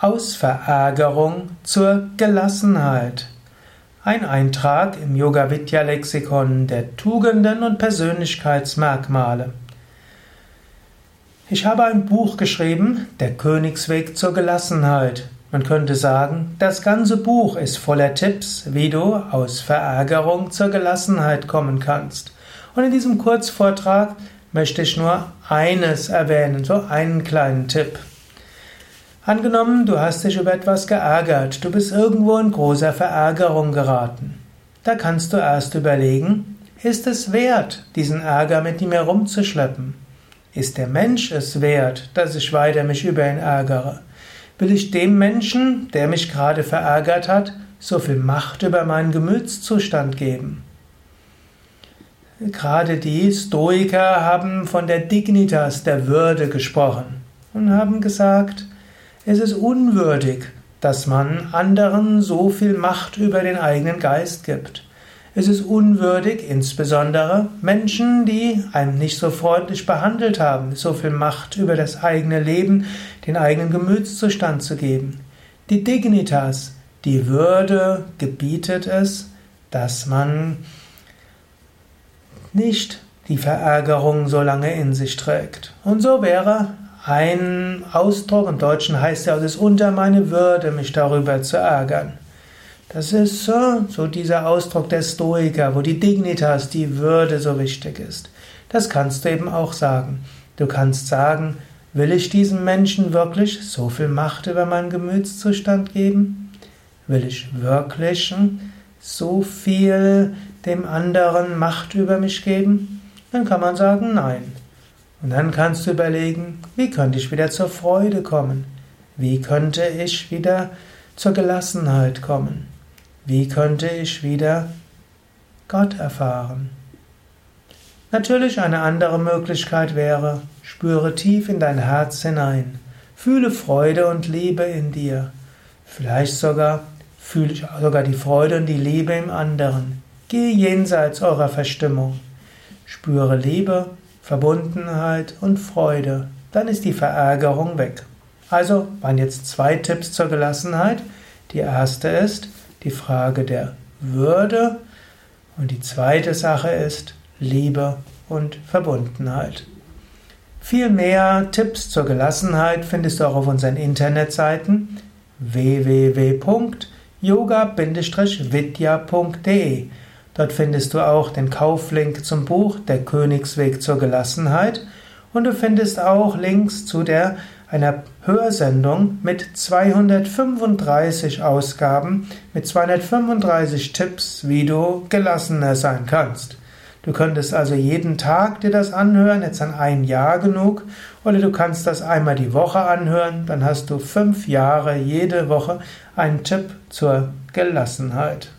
Aus Verärgerung zur Gelassenheit. Ein Eintrag im Yoga Vidya Lexikon der Tugenden und Persönlichkeitsmerkmale. Ich habe ein Buch geschrieben, Der Königsweg zur Gelassenheit. Man könnte sagen, das ganze Buch ist voller Tipps, wie du aus Verärgerung zur Gelassenheit kommen kannst. Und in diesem Kurzvortrag möchte ich nur eines erwähnen, so einen kleinen Tipp. Angenommen, du hast dich über etwas geärgert, du bist irgendwo in großer Verärgerung geraten. Da kannst du erst überlegen, ist es wert, diesen Ärger mit ihm herumzuschleppen? Ist der Mensch es wert, dass ich weiter mich über ihn ärgere? Will ich dem Menschen, der mich gerade verärgert hat, so viel Macht über meinen Gemütszustand geben? Gerade die Stoiker haben von der Dignitas, der Würde gesprochen und haben gesagt, es ist unwürdig, dass man anderen so viel Macht über den eigenen Geist gibt. Es ist unwürdig, insbesondere Menschen, die einem nicht so freundlich behandelt haben, so viel Macht über das eigene Leben, den eigenen Gemütszustand zu geben. Die Dignitas, die Würde gebietet es, dass man nicht die Verärgerung so lange in sich trägt. Und so wäre ein Ausdruck, im Deutschen heißt ja, es ist unter meine Würde, mich darüber zu ärgern. Das ist so, dieser Ausdruck der Stoiker, wo die Dignitas, die Würde so wichtig ist. Das kannst du eben auch sagen. Du kannst sagen, will ich diesem Menschen wirklich so viel Macht über meinen Gemütszustand geben? Will ich wirklich so viel dem anderen Macht über mich geben? Dann kann man sagen, nein. Und dann kannst du überlegen, wie könnte ich wieder zur Freude kommen? Wie könnte ich wieder zur Gelassenheit kommen? Wie könnte ich wieder Gott erfahren? Natürlich eine andere Möglichkeit wäre, spüre tief in dein Herz hinein, fühle Freude und Liebe in dir, vielleicht sogar fühle sogar die Freude und die Liebe im anderen. Gehe jenseits eurer Verstimmung, spüre Liebe Verbundenheit und Freude, dann ist die Verärgerung weg. Also waren jetzt zwei Tipps zur Gelassenheit. Die erste ist die Frage der Würde und die zweite Sache ist Liebe und Verbundenheit. Viel mehr Tipps zur Gelassenheit findest du auch auf unseren Internetseiten www.yoga-vidya.de Dort findest du auch den Kauflink zum Buch Der Königsweg zur Gelassenheit und du findest auch Links zu der einer Hörsendung mit 235 Ausgaben, mit 235 Tipps, wie du gelassener sein kannst. Du könntest also jeden Tag dir das anhören, jetzt an ein Jahr genug, oder du kannst das einmal die Woche anhören, dann hast du fünf Jahre jede Woche einen Tipp zur Gelassenheit.